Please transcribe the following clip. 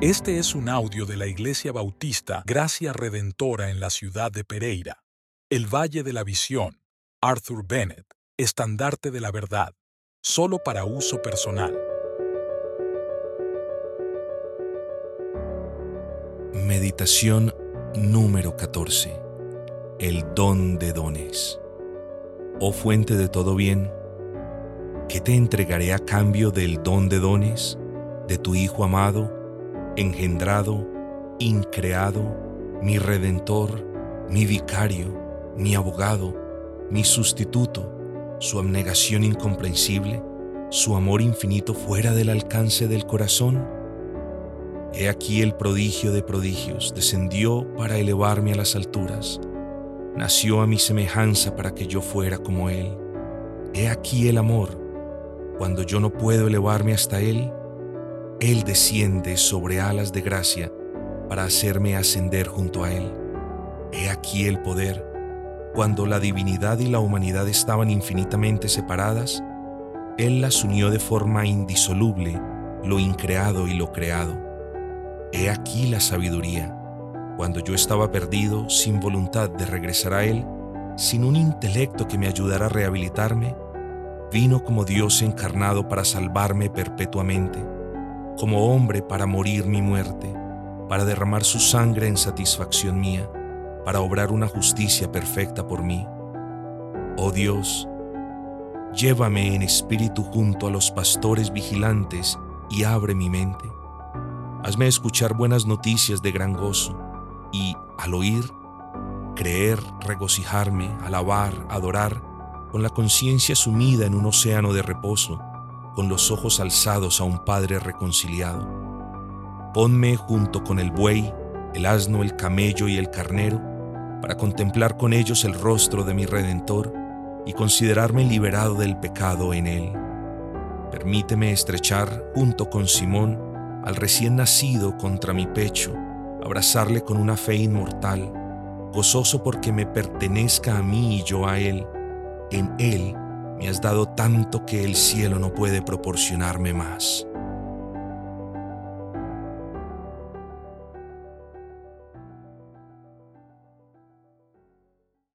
Este es un audio de la Iglesia Bautista Gracia Redentora en la ciudad de Pereira. El Valle de la Visión. Arthur Bennett. Estandarte de la Verdad. Solo para uso personal. Meditación número 14. El don de dones. Oh fuente de todo bien, ¿qué te entregaré a cambio del don de dones de tu Hijo amado? Engendrado, increado, mi redentor, mi vicario, mi abogado, mi sustituto, su abnegación incomprensible, su amor infinito fuera del alcance del corazón? He aquí el prodigio de prodigios, descendió para elevarme a las alturas, nació a mi semejanza para que yo fuera como Él. He aquí el amor, cuando yo no puedo elevarme hasta Él, él desciende sobre alas de gracia para hacerme ascender junto a Él. He aquí el poder. Cuando la divinidad y la humanidad estaban infinitamente separadas, Él las unió de forma indisoluble, lo increado y lo creado. He aquí la sabiduría. Cuando yo estaba perdido, sin voluntad de regresar a Él, sin un intelecto que me ayudara a rehabilitarme, vino como Dios encarnado para salvarme perpetuamente como hombre para morir mi muerte, para derramar su sangre en satisfacción mía, para obrar una justicia perfecta por mí. Oh Dios, llévame en espíritu junto a los pastores vigilantes y abre mi mente. Hazme escuchar buenas noticias de gran gozo y, al oír, creer, regocijarme, alabar, adorar, con la conciencia sumida en un océano de reposo con los ojos alzados a un Padre reconciliado. Ponme junto con el buey, el asno, el camello y el carnero, para contemplar con ellos el rostro de mi Redentor y considerarme liberado del pecado en él. Permíteme estrechar junto con Simón al recién nacido contra mi pecho, abrazarle con una fe inmortal, gozoso porque me pertenezca a mí y yo a él. En él me has dado tanto que el cielo no puede proporcionarme más.